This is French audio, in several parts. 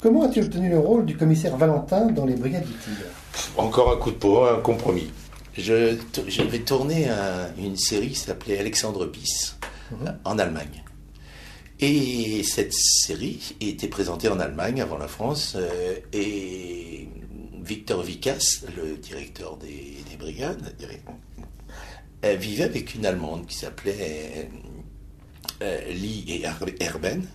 Comment as-tu obtenu le rôle du commissaire Valentin dans les Brigades du Tigre? Encore un coup de peau, un compromis. Je, vais tourner une série qui s'appelait Alexandre Bis mhm. en Allemagne. Et cette série était présentée en Allemagne avant la France. Euh, et Victor Vicas, le directeur des, brigades, vivait avec une Allemande qui s'appelait euh, Lee et Erben.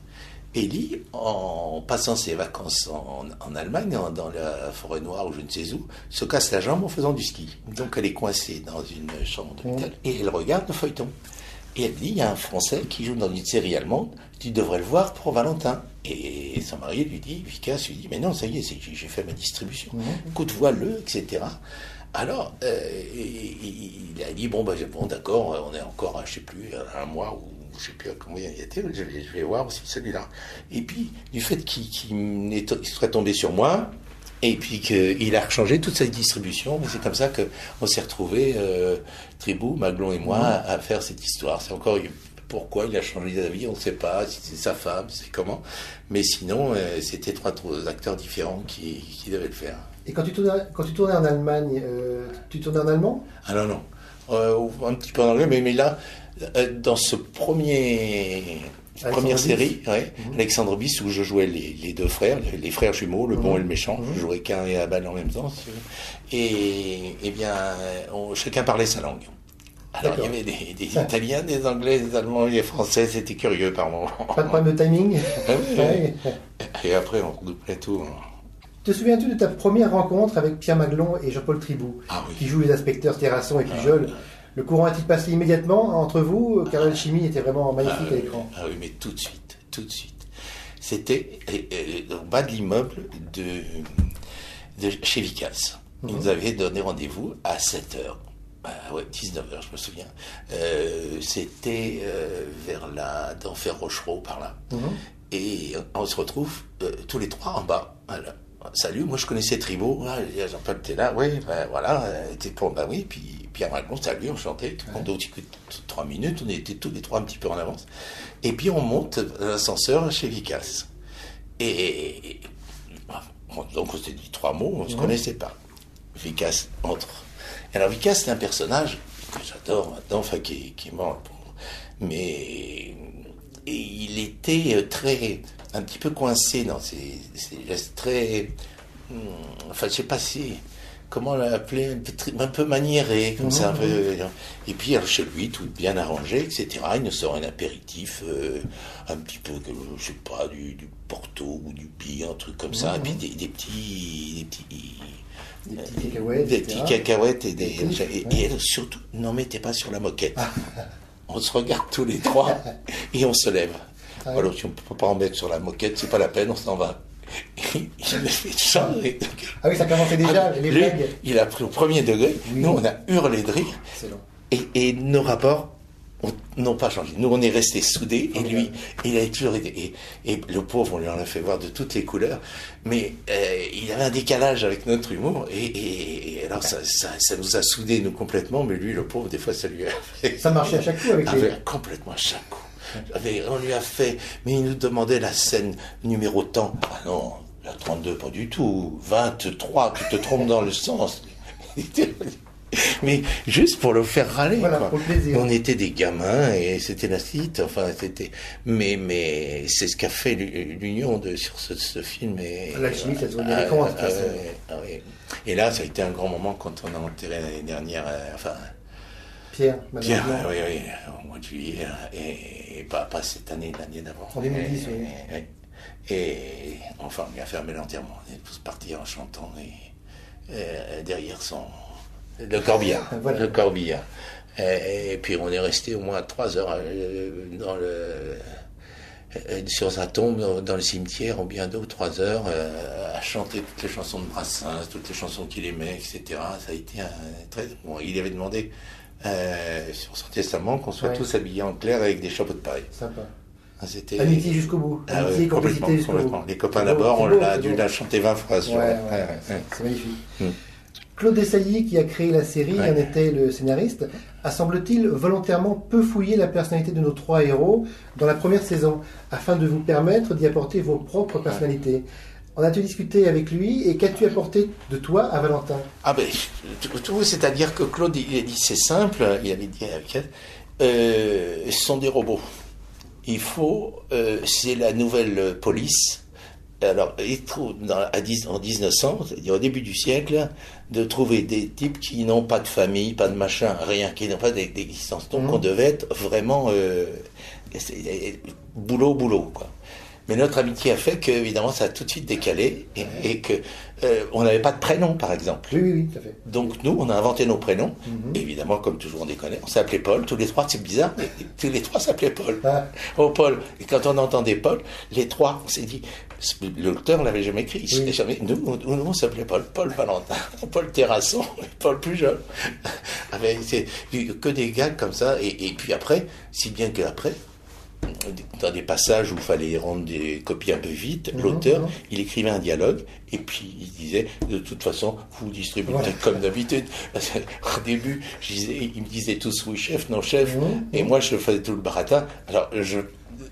Ellie, en passant ses vacances en, Allemagne, dans la forêt noire ou je ne sais où, se casse la jambe en faisant du ski. Donc elle est coincée dans une chambre d'hôpital et elle regarde le feuilleton. Et elle dit, il y a un Français qui joue dans une série allemande, tu devrais le voir pour Valentin. Et son mari lui dit, Vicas lui dit, mais non, ça y est, j'ai fait ma distribution. Écoute, vois-le, etc. Alors, euh, il, a dit, bon, bah, bon d'accord, on est encore, je ne sais plus, un mois ou je ne sais plus combien il était, je vais, je vais voir aussi celui-là. Et puis, du fait qu'il serait tombé sur moi, et puis qu'il a changé toute sa distribution, c'est comme ça qu'on s'est retrouvés, euh, Tribou, Maglon et moi, mmh. à, faire cette histoire. C'est encore pourquoi il a changé d'avis, on ne sait pas, si c'est sa femme, c'est comment. Mais sinon, euh, c'était trois, acteurs différents qui, qui, devaient le faire. Et quand tu tournais, quand tu tournais en Allemagne, euh, tu tournais en allemand? Ah non, non. un petit peu en anglais, mais, mais là, dans ce premier première série, mhm. Alexandre Bis, où je jouais les, deux frères, les, frères jumeaux, le bon mhm. et le méchant. Je mhm. jouais qu'un et Abel en même temps. Et, eh bien, chacun parlait sa langue. Alors, il y avait des, Italiens, des Anglais, des Allemands, des Français, c'était curieux par moments. Pas de problème de timing? Et après, on redoublait tout. Te souviens-tu de ta première rencontre avec Pierre Maglon et Jean-Paul Tribou, ah qui jouent les inspecteurs Terrasson et Pujol? Ah, le courant a-t-il passé immédiatement entre vous Car la chimie était vraiment magnifique à l'écran. Ah oui, mais tout de suite, tout de suite. C'était au bas de l'immeuble de, chez Vicas. Ils mhm. nous avaient donné rendez-vous à 7h. Bah ouais, 19h, je me souviens. Euh, c'était euh, vers la d'Enfer Rochereau, par là. Mhm. Et on se retrouve euh, tous les trois en bas. Salut, moi je connaissais Tribo. Jean-Paul était là, oui, ben, voilà, était pour, bah oui, puis Pierre Macron, salut, on chantait, tout le monde trois minutes, on était tous les trois un petit peu en avance. Et puis on monte l'ascenseur chez Vicas. Et, donc on s'est dit trois mots, on ne se connaissait pas. Vicas entre. alors Vicas, c'est un personnage que j'adore maintenant, enfin qui, est mort. Mais il était très, un petit peu coincé dans ses, gestes très. Hmm, enfin, je sais pas si comment l'appeler, un peu maniéré, comme ça. Un peu, mhm. et puis chez lui, tout bien arrangé, etc. Il nous sort un apéritif, euh, un petit peu, je sais pas, du, Porto ou du Pi, un truc comme ça. Et puis des, petits, des petits des petits cacahuètes, des petits cacahuètes et, des, et, surtout, n'en mettez pas sur la moquette. On se regarde tous les trois et on se lève. Ah Alors si on ne peut pas en mettre sur la moquette, c'est pas la peine, on s'en va il a fait ça. Ah oui, ça commençait déjà, ah, les blagues. Il a pris au premier degré. Nous, on a hurlé de rire. Et, et, nos rapports n'ont pas changé. Nous, on est restés soudés. Et lui, il a toujours été. Et, le pauvre, on lui en a fait voir de toutes les couleurs. Mais euh, il avait un décalage avec notre humour. Et, et alors, ça, ça, ça, nous a soudés, nous, complètement. Mais lui, le pauvre, des fois, ça lui a fait. Ça marchait à chaque coup avec lui. Complètement à chaque coup on lui a fait, mais il nous demandait la scène numéro tant. Ah non, la 32, pas du tout. 23, tu te trompes dans le sens. mais juste pour le faire râler. On était des gamins et c'était la cite. Enfin, c'était. Mais, mais c'est ce qu'a fait l'union de sur ce, film. Et, la chimie, ça se voit ah, ah, ah, Et là, ça a été un grand moment quand on a enterré l'année dernière. Euh, enfin, Pierre, Pierre, oui, oui, au mois de juillet, et, pas, pas, cette année, l'année d'avant. En 2010, oui. Et, enfin, on lui a fermé l'enterrement. On est tous partis en chantant et, derrière son. Le corbillard. Le corbillard. Et, puis on est resté au moins trois heures euh, dans le, euh, sur sa tombe dans le cimetière, ou bien deux ou trois heures, euh, à chanter toutes les chansons de Brassens, toutes les chansons qu'il aimait, etc. Ça a été un très. Bon, il avait demandé euh, sur son testament qu'on soit tous habillés en clair avec des chapeaux de paille. Sympa. Ah, c'était... Amitié jusqu'au bout. Ah Amitié, complicité jusqu'au bout. Les copains d'abord, on l'a dû la chanter 20 fois. Sur... Ouais, c'est magnifique. Hmm. Claude Dessailly, qui a créé la série, en était le scénariste, a semble-t-il volontairement peu fouillé la personnalité de nos trois héros dans la première saison, afin de vous permettre d'y apporter vos propres personnalités. En as-tu discuté avec lui et qu'as-tu apporté de toi à Valentin? Ah ben, tout, c'est-à-dire que Claude, il a dit c'est simple, il avait dit avec elle, euh, ce sont des robots. Il faut, euh, c'est la nouvelle police. Alors, il trouve dans, à 10, en 1900, c'est-à-dire au début du siècle, de trouver des types qui n'ont pas de famille, pas de machin, rien, qui n'ont pas d'existence. Donc, mmh. on devait être vraiment euh, boulot, boulot, quoi. Mais notre amitié a fait que, évidemment, ça a tout de suite décalé et, et que euh, on n'avait pas de prénom, par exemple. Oui, oui, oui, tout à fait. Donc nous, on a inventé nos prénoms. Mhm. Évidemment, comme toujours, on déconne. On s'appelait Paul. Tous les trois, c'est bizarre, mais tous les trois s'appelaient Paul. Ah. Oh, Paul. Et quand on entendait Paul, les trois, on s'est dit, l'auteur l'avait jamais écrit. Jamais, nous, nous, on s'appelait Paul. Paul Valentin, Paul Terrasson, Paul plus jeune. C'est que des gars comme ça. Et, et puis après, si bien qu'après, dans des passages où il fallait rendre des copies un peu vite, mhm, l'auteur, mhm. il écrivait un dialogue et puis il disait de toute façon, vous distribuez comme d'habitude. Au début, je disais, il me disait tous oui chef, non chef, mhm, et moi je faisais tout le baratin. Alors je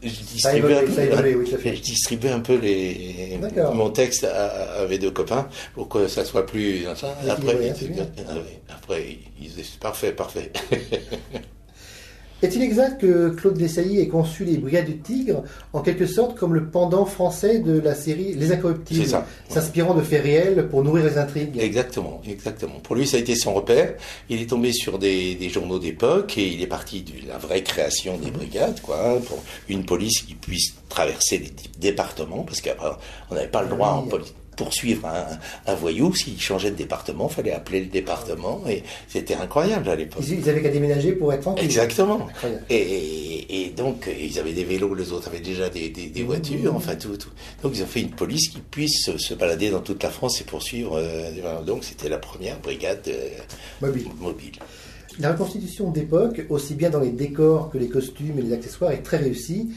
je distribuais, un, peu, je distribuais un peu les, mon texte à, mes deux copains pour que ça soit plus. Après, après, ils disaient parfait, parfait. Est-il exact que Claude Dessailly ait conçu les Brigades du Tigre en quelque sorte comme le pendant français de la série Les Incorruptibles, s'inspirant de faits réels pour nourrir les intrigues? Exactement, exactement. Pour lui, ça a été son repère. Il est tombé sur des, journaux d'époque et il est parti de la vraie création des mhm. brigades, quoi, hein, pour une police qui puisse traverser les départements, parce qu'après, on n'avait pas le droit en police poursuivre un, voyou, s'il changeait de département, il fallait appeler le département, et c'était incroyable à l'époque. Ils, avaient qu'à déménager pour être tranquille. Exactement. Et, donc, ils avaient des vélos, les autres avaient déjà des, voitures, enfin tout, tout, Donc, ils ont fait une police qui puisse se balader dans toute la France et poursuivre. Euh, donc, c'était la première brigade euh, mobile. mobile. La reconstitution d'époque, aussi bien dans les décors que les costumes et les accessoires, est très réussie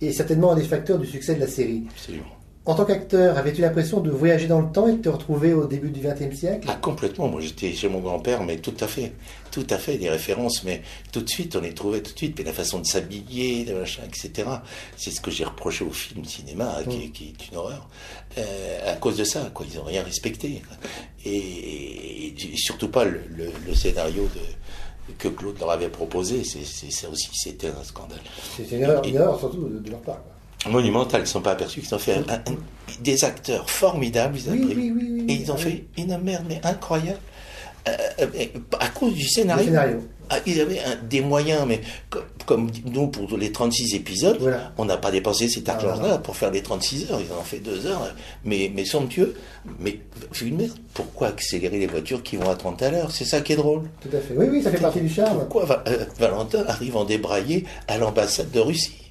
et certainement un des facteurs du succès de la série. Absolument. En tant qu'acteur, avais-tu l'impression de voyager dans le temps et de te retrouver au début du XXe siècle? Ah, complètement. Moi, j'étais chez mon grand-père, mais tout à fait. Tout à fait, des références, mais tout de suite, on les trouvait tout de suite. Mais la façon de s'habiller, etc. C'est ce que j'ai reproché au film cinéma, mm. qui, est une horreur. Euh, à cause de ça, quoi. Ils n'ont rien respecté. Et, surtout pas le, scénario de, que Claude leur avait proposé. C'est ça aussi, c'était un scandale. C'est une erreur, surtout de, leur part monumentales, ils ne sont pas aperçus qu'ils ont fait des acteurs formidables, ils oui, oui, oui, et ils ont fait une merde, mais incroyable, euh, euh, à cause du scénario. Ah, ils avaient des moyens, mais comme, nous, pour les 36 épisodes, on n'a pas dépensé cet argent-là pour faire les 36 heures, ils en ont fait 2 heures, mais, mais somptueux. Mais merde, pourquoi accélérer les voitures qui vont à 30 à l'heure? C'est ça qui est drôle. Tout à fait. Oui, oui, ça fait partie du charme. Pourquoi euh, Valentin arrive en débraillé à l'ambassade de Russie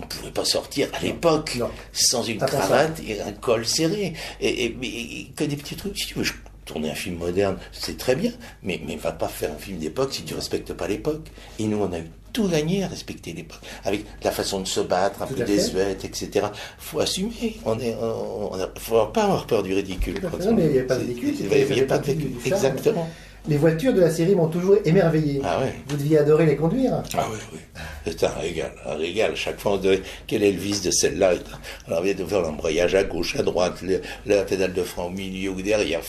on ne pouvait pas sortir à l'époque sans une cravate et un col serré. Et, que des petits trucs. Si tu veux tourner un film moderne, c'est très bien, mais ne va pas faire un film d'époque si tu respectes pas l'époque. Et nous, on a eu tout gagné à respecter l'époque, avec la façon de se battre, un peu désuète, etc. faut assumer. On est, on, faut pas avoir peur du ridicule. Non, mais il n'y a pas de ridicule. Il n'y a pas de ridicule. Exactement. Les voitures de la série m'ont toujours émerveillé. Ah Vous deviez adorer les conduire. Ah oui, oui. C'est un régal, un régal. Chaque fois, on dirait, quel est le vice de celle-là? Alors, vient de faire l'embrayage à gauche, à droite, la pédale de frein au milieu ou derrière.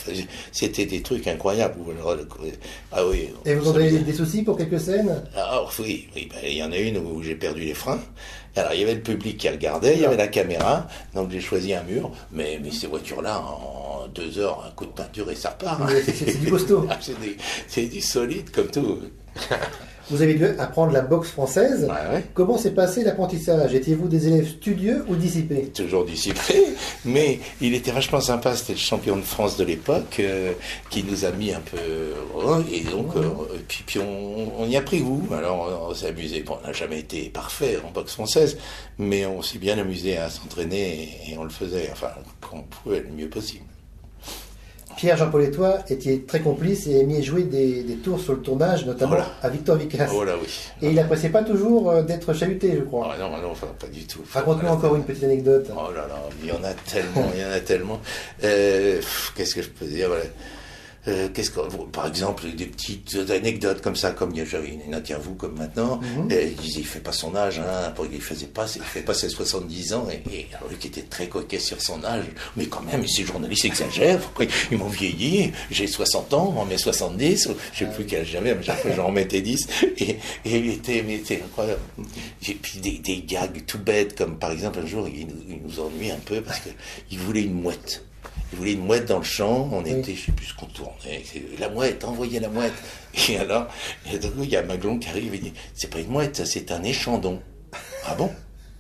C'était des trucs incroyables. Ah oui. Et vous avez des soucis pour quelques scènes? Ah oui, oui. Ben, il y en a une où j'ai perdu les freins. Alors, il y avait le public qui regardait, il y avait la caméra, donc j'ai choisi un mur, mais, mais ces voitures-là, en deux heures, un coup de peinture et ça repart. C'est du costaud. Ah, c'est du solide comme tout. Vous avez dû apprendre la boxe française. Comment s'est passé l'apprentissage? Étiez-vous des élèves studieux ou dissipés? Toujours dissipés, mais il était vachement sympa. C'était le champion de France de l'époque euh, qui nous a mis un peu. et donc, euh, puis, on, y a pris goût. Alors, on, s'est amusé. Bon, on n'a jamais été parfait en boxe française, mais on s'est bien amusé à s'entraîner et, et on le faisait, enfin, qu'on pouvait le mieux possible. Pierre-Jean-Paul et toi étiez très complices et aimiez jouer des, tours sur le tournage, notamment à Victor Vicas. Oh oui. Et il n'appréciait pas toujours euh, d'être chahuté, je crois. Ah non, non, pas du tout. Raconte-nous encore une petite anecdote. Oh là là, il y en a tellement, il y en a tellement. Euh, qu'est-ce que je peux dire euh, qu'est-ce que, par exemple, des petites anecdotes comme ça, comme j'avais une interview comme maintenant, mhm. il disait, il fait pas son âge, hein, il faisait pas, il fait pas ses 70 ans, et, et alors, qui était très coquet sur son âge, mais quand même, ces journalistes exagèrent, ils m'ont vieilli, j'ai 60 ans, on met 70, je sais plus quel j'avais, mais chaque fois j'en remettais 10, et, et il était, mais était incroyable. Et puis des, des, gags tout bêtes, comme par exemple un jour, il, il nous ennuie un peu parce qu'il voulait une mouette. Il voulait une mouette dans le champ, on était, je sais plus ce qu'on tournait, la mouette, envoyez la mouette. Et alors, il y a Maglon qui arrive et dit, c'est pas une mouette, c'est un échandon. Ah bon?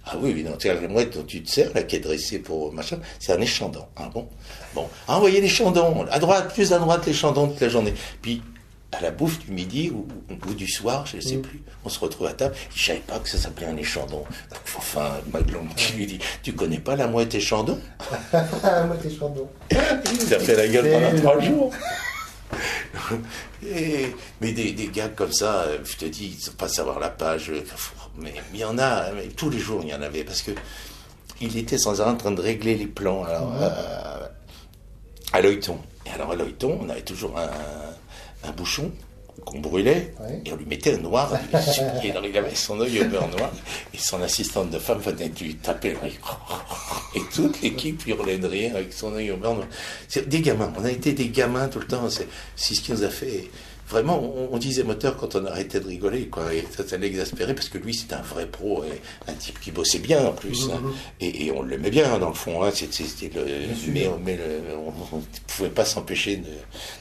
Ah oui, non, la mouette dont tu te sers, là, qui est dressée pour machin, c'est un échandon. Ah bon? Bon, envoyez l'échandon, à droite, plus à droite l'échandon toute la journée. Puis, à la bouffe du midi ou, ou du soir, je ne sais mm. plus, on se retrouve à table. Je ne savais pas que ça s'appelait un échandon. Enfin, Maglon qui lui dit Tu connais pas la mouette échandon? La mouette échandon. Ça fait la gueule pendant trois jours. mais des, des gars comme ça, je te dis, ils ne pas savoir la page. Mais il y en a, mais tous les jours il y en avait, parce que il était sans arrêt en train de régler les plans alors, euh, à l'œilleton. Et alors à l'œilleton, on avait toujours un un bouchon qu'on brûlait et on lui mettait un noir. et il avait son œil au beurre noir et son assistante de femme venait lui taper l'œil. Et toute l'équipe hurlait de rire avec son œil au beurre noir. C'est des gamins. On a été des gamins tout le temps. C'est ce qui nous a fait vraiment, on, disait moteur quand on arrêtait de rigoler, quoi. Et ça, ça l'exaspérait parce que lui, c'était un vrai pro, un type qui bossait bien en plus. Hein. Mhm. et, on l'aimait bien dans le fond. Hein. C'était le, mais, mais on ne pouvait pas s'empêcher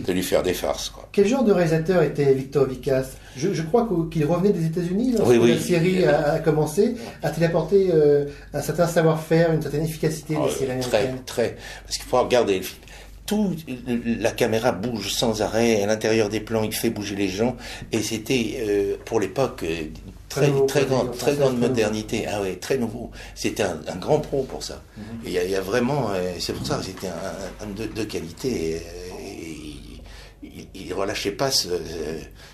de, lui faire des farces. Quoi. Quel genre de réalisateur était Victor Vicas? Je, crois qu'il revenait des États-Unis lorsque oui, la série a, commencé. A-t-il apporté euh, un certain savoir-faire, une certaine efficacité des oh, séries Très, très. Parce qu'il faut regarder le film la caméra bouge sans arrêt, à l'intérieur des plans, il fait bouger les gens, et c'était euh, pour l'époque euh, très, très, grande, très grande modernité. Ah ouais, très nouveau. C'était un, grand pro pour ça. Mhm. Il y, a vraiment, euh, c'est pour ça que c'était un, de, de, qualité il, relâchait pas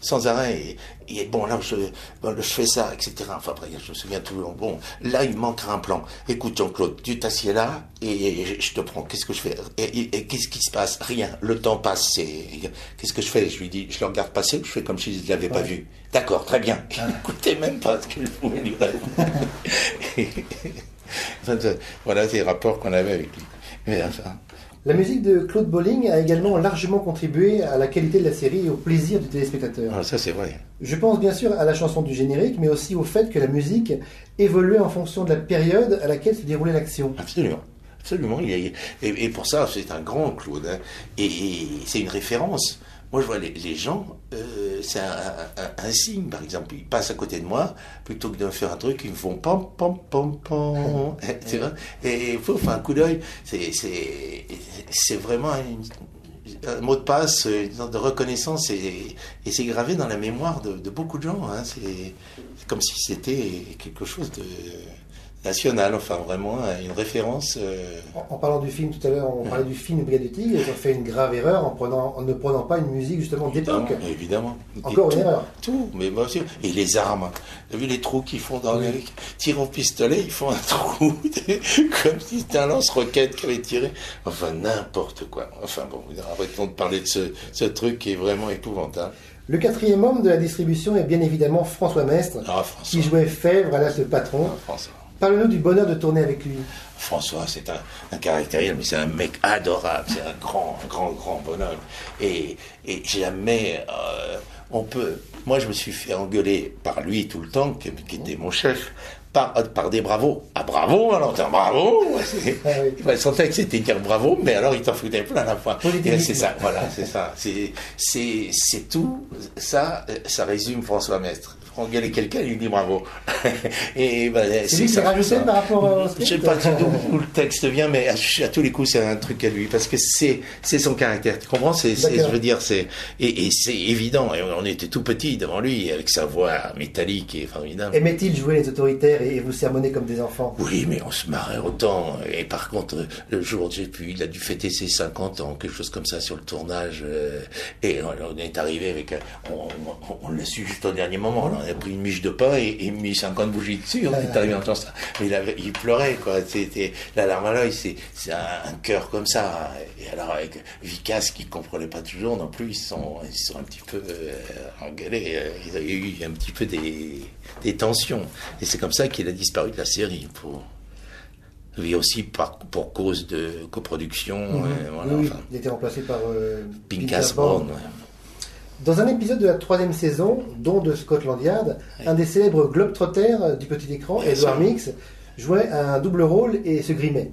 sans arrêt. Et, bon, là, je, je fais ça, etc. Enfin, après, je me souviens tout. Bon, là, il manquera un plan. Écoute, Jean-Claude, tu t'assieds là et, je te prends. Qu'est-ce que je fais? Et, qu'est-ce qui se passe? Rien. Le temps passe. Qu'est-ce que je fais? Je lui dis, je le regarde passer je fais comme si je ne l'avais pas vu? D'accord, très bien. Ah. Écoutez même pas ce que je voulais lui voilà les rapports qu'on avait avec lui. Mais enfin, la musique de Claude Bolling a également largement contribué à la qualité de la série et au plaisir du téléspectateur. Ah, ça c'est vrai. Je pense bien sûr à la chanson du générique, mais aussi au fait que la musique évoluait en fonction de la période à laquelle se déroulait l'action. Absolument. Absolument. Et, pour ça, c'est un grand Claude. Hein. et c'est une référence. Moi, je vois les, gens, euh, c'est un, signe, par exemple. Ils passent à côté de moi, plutôt que de me faire un truc, ils me font pom, pom, pom, pom. tu vois? Et il faut faire un coup d'œil. C'est vraiment un mot de passe, une sorte de reconnaissance, et, c'est gravé dans la mémoire de, beaucoup de gens. Hein. C'est comme si c'était quelque chose de national, enfin vraiment une référence. Euh, en, parlant du film tout à l'heure, on parlait du film Brigade du Tigre, ils ont fait une grave erreur en, prenant, en ne prenant pas une musique justement d'époque. Évidemment. Encore une erreur. Tout, mais moi aussi. Et les armes. Vous vu les trous qu'ils font dans les tirs au pistolet, ils font un trou comme si c'était un lance-roquette qui avait tiré. Enfin, n'importe quoi. Enfin bon, arrêtons de parler de ce, ce truc qui est vraiment épouvantable. Le quatrième homme de la distribution est bien évidemment François Mestre, ah, qui jouait Fèvre à l'âge de patron. Ah, François. Parle-nous du bonheur de tourner avec lui. François, c'est un, un caractère, mais c'est un mec adorable, c'est un grand, grand, grand bonhomme. Et, et jamais euh, on peut. Moi, je me suis fait engueuler par lui tout le temps, qui, était mon chef, par, par, des bravos. Ah, bravo, alors, bravo ah, Il sentait que c'était dire bravo, mais alors il t'en foutait plein à la fois. C'est ça, voilà, c'est ça. C'est tout. Ça, ça résume François Mestre engueuler quelqu'un, il dit bravo. et ben, c'est ça. rajouté par rapport au Je sais pas d'où le texte vient, mais à, tous les coups, c'est un truc à lui parce que c'est c'est son caractère. Tu comprends? C'est je veux dire, c'est et, c'est évident. Et on était tout petit devant lui avec sa voix métallique et formidable. Aimait-il jouer les autoritaires et vous sermonner comme des enfants? Oui, mais on se marrait autant. Et par contre, le jour j'ai pu, il a dû fêter ses 50 ans, quelque chose comme ça sur le tournage. Euh, et on est arrivé avec, on, l'a su juste au dernier moment. Là, il a pris une miche de pain et, et mis 50 bougies dessus. On est arrivé en ça. Mais il, avait, il pleurait, quoi. C'était la larme à l'œil, c'est un, un cœur comme ça. Et alors, avec Vicas, qui ne comprenait pas toujours non plus, ils sont, ils sont un petit peu euh, engueulés. Il y a eu un petit peu des, des tensions. Et c'est comme ça qu'il a disparu de la série. Pour, oui, aussi par, pour cause de coproduction. Mhm. euh, voilà, oui, enfin, il était remplacé par euh, Pinkas Brown. Brown. ouais. Dans un épisode de la troisième saison, dont de Scotland Yard, un des célèbres Globetrotters du petit écran, Bien Edward. Mix, jouait un double rôle et se grimait.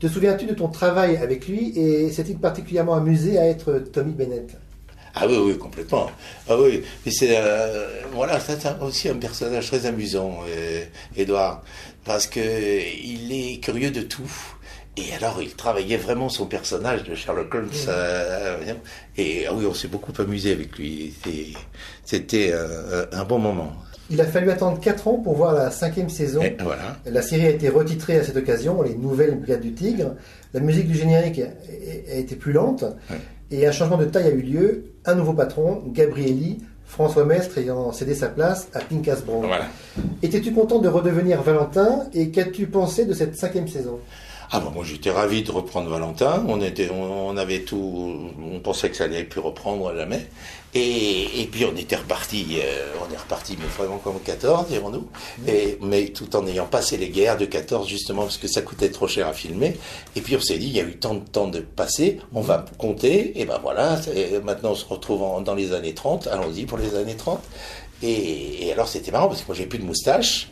Te souviens-tu de ton travail avec lui et s'est-il particulièrement amusé à être Tommy Bennett? Ah oui, oui, complètement. Ah oui, mais c'est euh, voilà, c'est aussi un personnage très amusant, euh, Edouard, parce que il est curieux de tout. Et alors, il travaillait vraiment son personnage de Sherlock Holmes. euh, euh, et ah oui, on s'est beaucoup amusé avec lui. C'était- euh, un bon moment. Il a fallu attendre 4 ans pour voir la cinquième saison. Et voilà. La série a été retitrée à cette occasion, Les Nouvelles Brigades du Tigre. La musique du générique a, a été plus lente et un changement de taille a eu lieu. Un nouveau patron, Gabrielli, François Mestre ayant cédé sa place à Pinkas Brown. Voilà. Étais-tu content de redevenir Valentin et qu'as-tu pensé de cette cinquième saison? Ah bah moi j'étais ravi de reprendre Valentin. On était, on, avait tout, on pensait que ça allait plus reprendre jamais. Et, et puis on était reparti, euh, on est reparti mais vraiment comme 14 dirons-nous. Et mais tout en ayant passé les guerres de 14 justement parce que ça coûtait trop cher à filmer. Et puis on s'est dit il y a eu tant de temps de passer, on va compter. Et ben voilà, maintenant on se retrouve en- dans les années 30. Allons-y pour les années 30. Et, et alors c'était marrant parce que moi j'ai plus de moustache.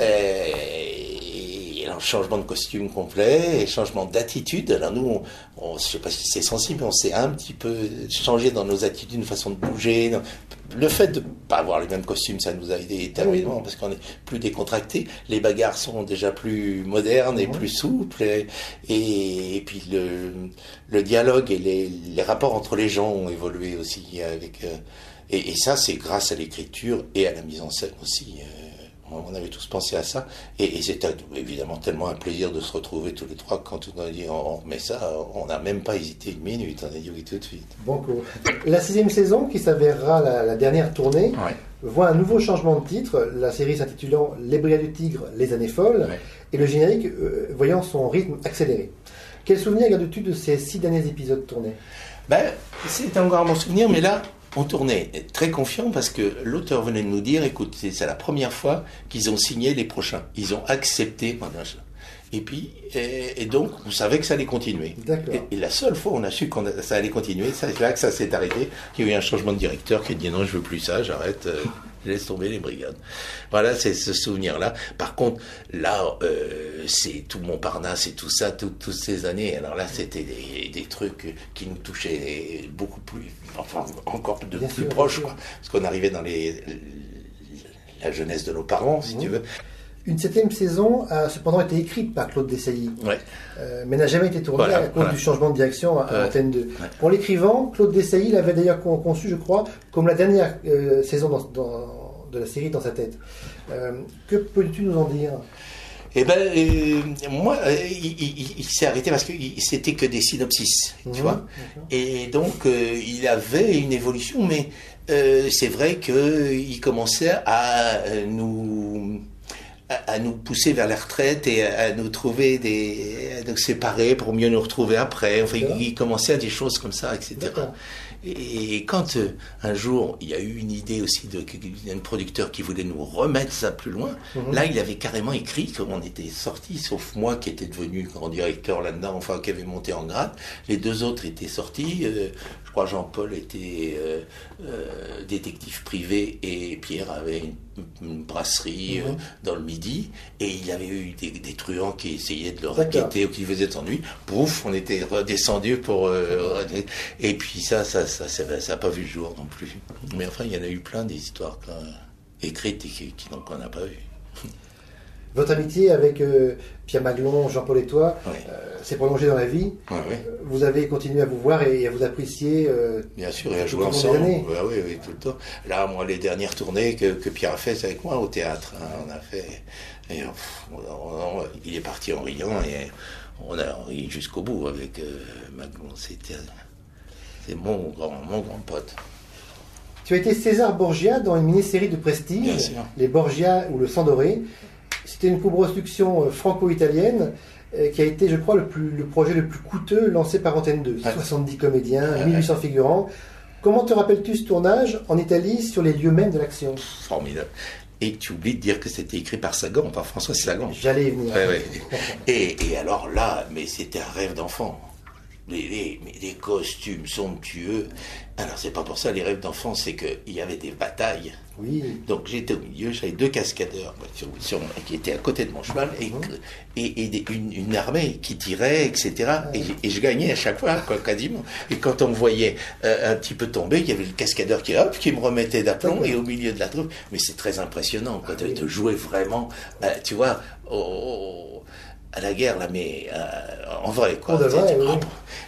Et, et alors, changement de costume complet et changement d'attitude. Alors nous, on, on- je sais pas si c'est sensible, mais on s'est un petit peu changé dans nos attitudes, une façon de bouger. Le fait de pas avoir les mêmes costumes, ça nous a aidé énormément parce qu'on est plus décontracté. Les bagarres sont déjà plus modernes et plus souples. Et, et, et puis le, le dialogue et les, les rapports entre les gens ont évolué aussi avec. euh, et, et ça, c'est grâce à l'écriture et à la mise en scène aussi. On avait tous pensé à ça. Et, et c'était évidemment tellement un plaisir de se retrouver tous les trois. Quand on a dit on remet ça, on n'a même pas hésité une minute. On a dit oui tout de suite. Bon coup. La sixième saison, qui s'avérera la, la dernière tournée, Ouais. voit un nouveau changement de titre, la série s'intitulant Les Brigades du Tigre, les années folles, Ouais. et le générique euh, voyant son rythme accéléré. Quel souvenir gardes-tu de ces six derniers épisodes tournés Ben, c'est encore mon souvenir, mais là, on tournait très confiant parce que l'auteur venait de nous dire, écoute, c'est la première fois qu'ils ont signé les prochains. Ils ont accepté. Et puis, et, et donc, vous savez que ça allait continuer. Et, et la seule fois où on a su que ça allait continuer, c'est là que ça s'est arrêté. Il y a eu un changement de directeur qui a dit non, je veux plus ça, j'arrête. euh, je laisse tomber les brigades. Voilà, c'est ce souvenir-là. Par contre, là, euh, c'est tout Montparnasse et tout ça, tout- toutes ces années. Alors là, c'était des, des trucs qui nous touchaient beaucoup plus, enfin, encore de Bien plus sûr, proches, bien quoi. Parce qu'on arrivait dans les, la jeunesse de nos parents, si tu veux. Une septième saison a cependant été écrite par Claude Dessailly, Ouais. euh, mais n'a jamais été tournée Voilà, à cause voilà. du changement de direction à, Ouais. Antenne 2. Ouais. En l'écrivant, Claude Dessailly l'avait d'ailleurs con- conçu, je crois, comme la dernière euh, saison dans- dans- de la série dans sa tête. Euh, que peux-tu nous en dire? Eh ben, euh, moi, euh, il, il- il s'est arrêté parce que c'était que des synopsis, tu Mhm, vois. Et donc, euh, il avait une évolution, mais c'est vrai qu'il commençait à nous à, à nous pousser vers la retraite et à, à nous trouver des à nous séparer pour mieux nous retrouver après. Enfin, il, commençait à des choses comme ça, etc. Et quand euh, un jour il y a eu une idée aussi d'un producteur qui voulait nous remettre ça plus loin, Mhm. là il avait carrément écrit comme on était sortis, sauf moi qui était devenu grand directeur là-dedans, enfin qui avait monté en grade. Les deux autres étaient sortis. euh, je crois Jean-Paul était euh, détective privé et Pierre avait une, une brasserie euh, Mhm. dans le midi et il avait eu des, des truands qui essayaient de le raqueter ou qui faisaient de ennui. Pouf, on était redescendu pour euh, et puis ça, ça, ça, ça, ça a pas vu le jour non plus. Mais enfin, il y en a eu plein des histoires écrites et qui, qui donc on n'a pas vu. Votre amitié avec euh, Pierre Maglon, Jean-Paul et toi euh, s'est prolongée dans la vie. Euh, Vous avez continué à vous voir et à vous apprécier. euh, Bien sûr, et à jouer ensemble. Ouais, oui, oui, tout le temps. Là, moi, les dernières tournées que, que Pierre a fait, c'est avec moi au théâtre. hein. On a fait. et, pff, on- on- on- il est parti en riant et on a ri jusqu'au bout avec Maglon. C'était. C'est mon grand, mon grand pote. Tu as été César Borgia dans une mini-série de prestige, Les Borgia ou Le Sang Doré. C'était une co-production franco-italienne qui a été, je crois, le, plus, le projet le plus coûteux lancé par Antenne 2. 70 comédiens, 1800 figurants. Comment te rappelles-tu ce tournage en Italie sur les lieux mêmes de l'action? Formidable. Et tu oublies de dire que c'était écrit par Sagan, par François Sagan. J'allais y venir. Et, et, alors là, mais c'était un rêve d'enfant les, les, costumes somptueux. Alors, c'est pas pour ça les rêves d'enfant, c'est qu'il y avait des batailles. Oui. Donc, j'étais au milieu, j'avais deux cascadeurs qui étaient à côté de mon cheval et, et, une, armée qui tirait, etc. Et, je gagnais à chaque fois, quoi, quasiment. Et quand on me voyait euh, un petit peu tomber, il y avait le cascadeur qui, hop, qui me remettait d'aplomb et au milieu de la troupe. Mais c'est très impressionnant, quoi, de, de, jouer vraiment, euh, tu vois, au à la guerre, là, mais euh, en vrai, quoi.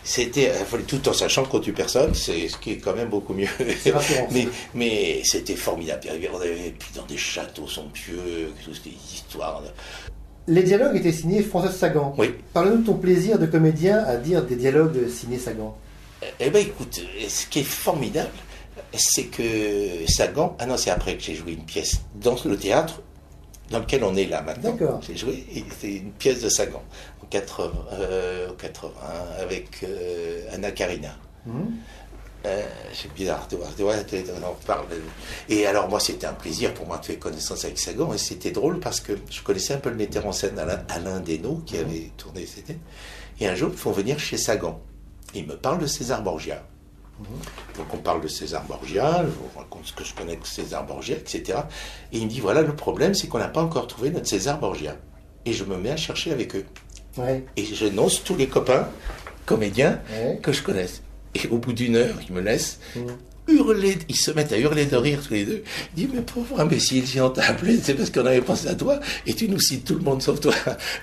C'était, oui. tout en sachant qu'on tue personne, c'est ce qui est quand même beaucoup mieux. mais mais c'était formidable. On avait puis dans des châteaux somptueux, toutes des histoires. Les dialogues étaient signés François Sagan. Oui. Parle-nous de ton plaisir de comédien à dire des dialogues signés Sagan. Eh bien, écoute, ce qui est formidable, c'est que Sagan. Ah non, c'est après que j'ai joué une pièce dans le théâtre dans lequel on est là maintenant. J'ai joué, c'est une pièce de Sagan, en 80, euh, avec euh, Anna Karina. Mhm. Euh, c'est bizarre, tu vois, tu vois, on parle. Et alors moi, c'était un plaisir pour moi de faire connaissance avec Sagan, et c'était drôle parce que je connaissais un peu le metteur en scène Alain, Alain Desnaux, qui mhm. avait tourné c'était. Et un jour, ils font venir chez Sagan. Il me parle de César Borgia. Donc on parle de César Borgia, je vous raconte ce que je connais de César Borgia, etc. Et il me dit voilà, le problème, c'est qu'on n'a pas encore trouvé notre César Borgia. Et je me mets à chercher avec eux. Et je nonce tous les copains comédiens que je connaisse. Et au bout d'une heure, ils me laissent. Mmh hurler, ils se mettent à hurler de rire tous les deux. Il dit, mais pauvre imbécile, si on t'a appelé, c'est parce qu'on avait pensé à toi, et tu nous cites tout le monde sauf toi.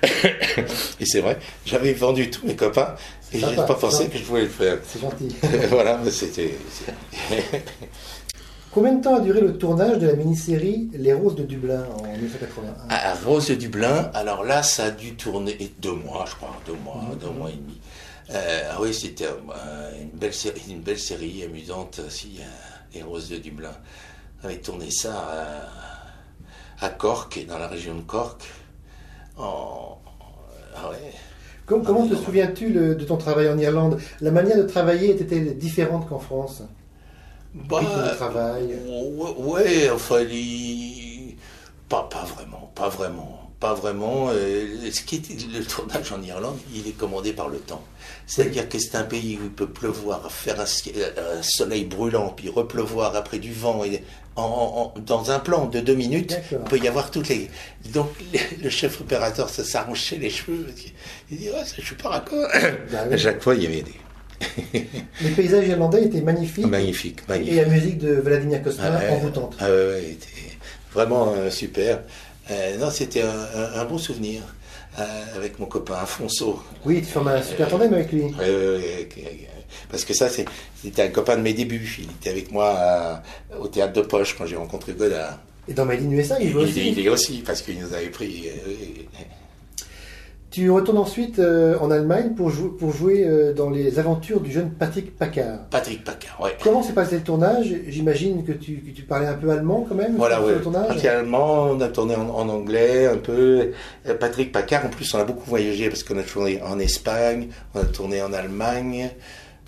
et c'est vrai, j'avais vendu tous mes copains, et je n'ai pas pensé que je pouvais le faire. C'est gentil. voilà, c'était... Combien de temps a duré le tournage de la mini-série Les Roses de Dublin en 1981 ah, Roses de Dublin, alors là, ça a dû tourner deux mois, je crois, deux mois, deux mois et demi. Euh, ah oui, c'était euh, une, belle série, une belle série amusante aussi, euh, Les Roses de Dublin. On avait tourné ça à, Cork, dans la région de Cork. En, ah comment te souviens-tu de ton travail en Irlande? La manière de travailler était-elle différente qu'en France? Bah, de travail? Ouais, enfin, pas, pas vraiment, pas vraiment pas vraiment. ce qui est, le tournage en Irlande, il est commandé par le temps. C'est-à-dire que c'est un pays où il peut pleuvoir, faire un, soleil brûlant, puis repleuvoir après du vent. Et dans un plan de deux minutes, il peut y avoir toutes les. Donc le chef opérateur, ça s'arrangeait les cheveux. Il dit, je suis pas raccord. Bah à chaque fois, il y avait des. les paysages irlandais étaient magnifiques. Magnifiques, Et la musique de Vladimir Cosma ah envoûtante. Ah ouais, ouais, vraiment euh, super. Euh, non, c'était un, bon souvenir. Euh, avec mon copain Afonso. Oui, tu formes un super tandem avec lui. Oui, oui, oui, parce que ça, c'était un copain de mes débuts. Il était avec moi au théâtre de Poche quand j'ai rencontré Godard. Et dans Made in USA, il joue aussi. Il, est aussi, parce qu'il nous avait pris. Euh, tu retournes ensuite euh, en Allemagne pour, pour jouer euh, dans les aventures du jeune Patrick Paccard. Patrick Paccard, oui. Comment s'est passé le tournage? J'imagine que tu, tu, parlais un peu allemand quand même. Voilà, oui. Un allemand, on a tourné en, anglais un peu. Euh, Patrick Paccard, en plus, on a beaucoup voyagé parce qu'on a tourné en Espagne, on a tourné en Allemagne,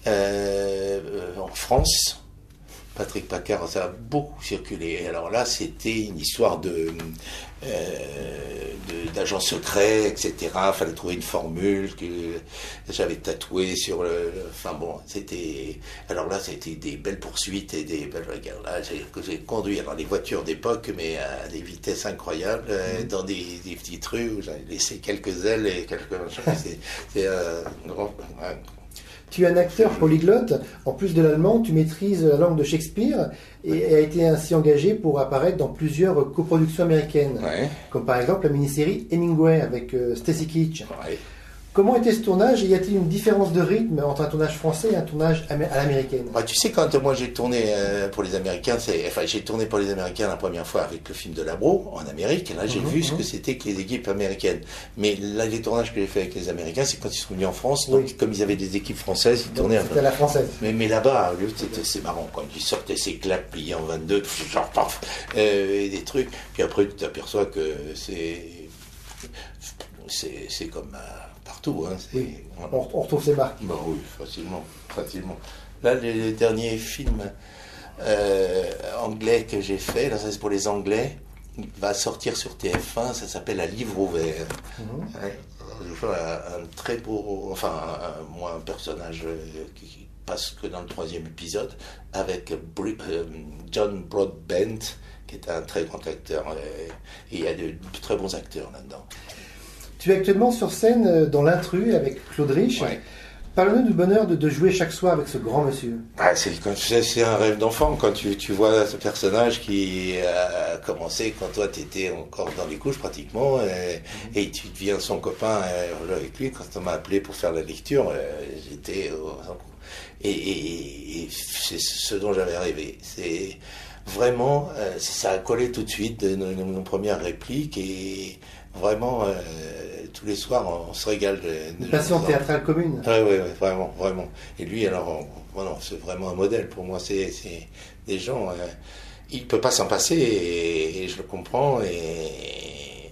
en France. Patrick Paccard, ça a beaucoup circulé. Alors là, c'était une histoire de euh, d'agents secrets, etc. Il fallait trouver une formule que j'avais tatouée sur le. Enfin bon, c'était. Alors là, c'était des belles poursuites et des belles. Là, j'ai conduit dans les voitures d'époque, mais à des vitesses incroyables, euh, mmh. dans des, petites rues où j'avais laissé quelques ailes et quelques. C'est un grand, tu es un acteur polyglotte, en plus de l'allemand, tu maîtrises la langue de Shakespeare et a été ainsi engagé pour apparaître dans plusieurs coproductions américaines, comme par exemple la mini-série Hemingway avec euh, Stacy Keach. Comment était ce tournage et y a-t-il une différence de rythme entre un tournage français et un tournage à l'américaine? Bah, Tu sais, quand moi j'ai tourné euh, pour les Américains, enfin j'ai tourné pour les Américains la première fois avec le film de Labro en Amérique, et là j'ai mhm, vu ce mhm. que c'était que les équipes américaines. Mais là, les tournages que j'ai fait avec les Américains, c'est quand ils sont venus en France, donc comme ils avaient des équipes françaises, ils tournaient un peu. la française. Mais, mais là-bas, c'est marrant, quand ils sortaient ces claques pliées en 22, genre paf, euh, et des trucs, puis après tu t'aperçois que c'est. C'est comme. Euh, partout. Hein, on, retrouve ces marques. Bah oui, facilement, facilement. Là, les, derniers films euh, anglais que j'ai fait, là, c'est pour les Anglais, il va sortir sur TF1, ça s'appelle Un livre ouvert. Mhm. je un, très beau, enfin, moi, un personnage euh, qui passe que dans le troisième épisode, avec euh, John Broadbent, qui est un très grand acteur. et il y a de très bons acteurs là-dedans. Tu es actuellement sur scène euh, dans l'intrus avec Claude Rich. Parle-nous du bonheur de, jouer chaque soir avec ce grand monsieur. Ah, c'est un rêve d'enfant quand tu, tu, vois ce personnage qui a commencé quand toi tu étais encore dans les couches pratiquement et, mhm. tu deviens son copain euh, avec lui. Quand on m'a appelé pour faire la lecture, euh, j'étais et, et, c'est ce dont j'avais rêvé. C'est vraiment ça a collé tout de suite de nos, nos premières répliques et vraiment, euh, tous les soirs, on, se régale. De, Une passion théâtrale commune. Oui, oui, vraiment, vraiment. Et lui, alors, voilà, c'est vraiment un modèle pour moi. C'est des gens, euh, il ne peut pas s'en passer, et, je le comprends, et,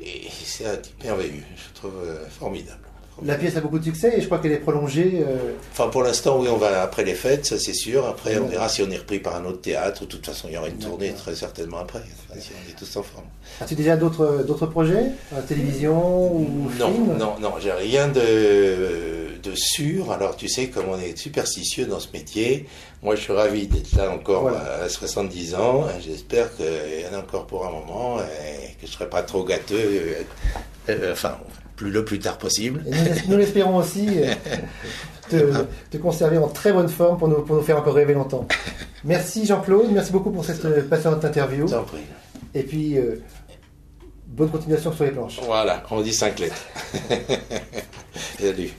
et c'est un type merveilleux, je trouve euh, formidable. La pièce a beaucoup de succès et je crois qu'elle est prolongée. Euh, enfin, pour l'instant, oui, on va après les fêtes, ça c'est sûr. Après, on verra si on est repris par un autre théâtre. De toute façon, il y aura une tournée très certainement après, si on est tous en forme. As-tu déjà d'autres d'autres projets? La télévision ou Non, film? non, non, j'ai rien de, de sûr. Alors, tu sais, comme on est superstitieux dans ce métier, moi je suis ravi d'être là encore à 70 ans. J'espère qu'il y en a encore pour un moment et que je ne serai pas trop gâteux. Euh, euh, enfin, plus le plus tard possible. nous, l'espérons aussi euh, te, conserver en très bonne forme pour nous, pour nous faire encore rêver longtemps. Merci Jean-Claude, merci beaucoup pour cette euh, passionnante interview. Et puis, euh, bonne continuation sur les planches. Voilà, on dit cinq lettres. Salut.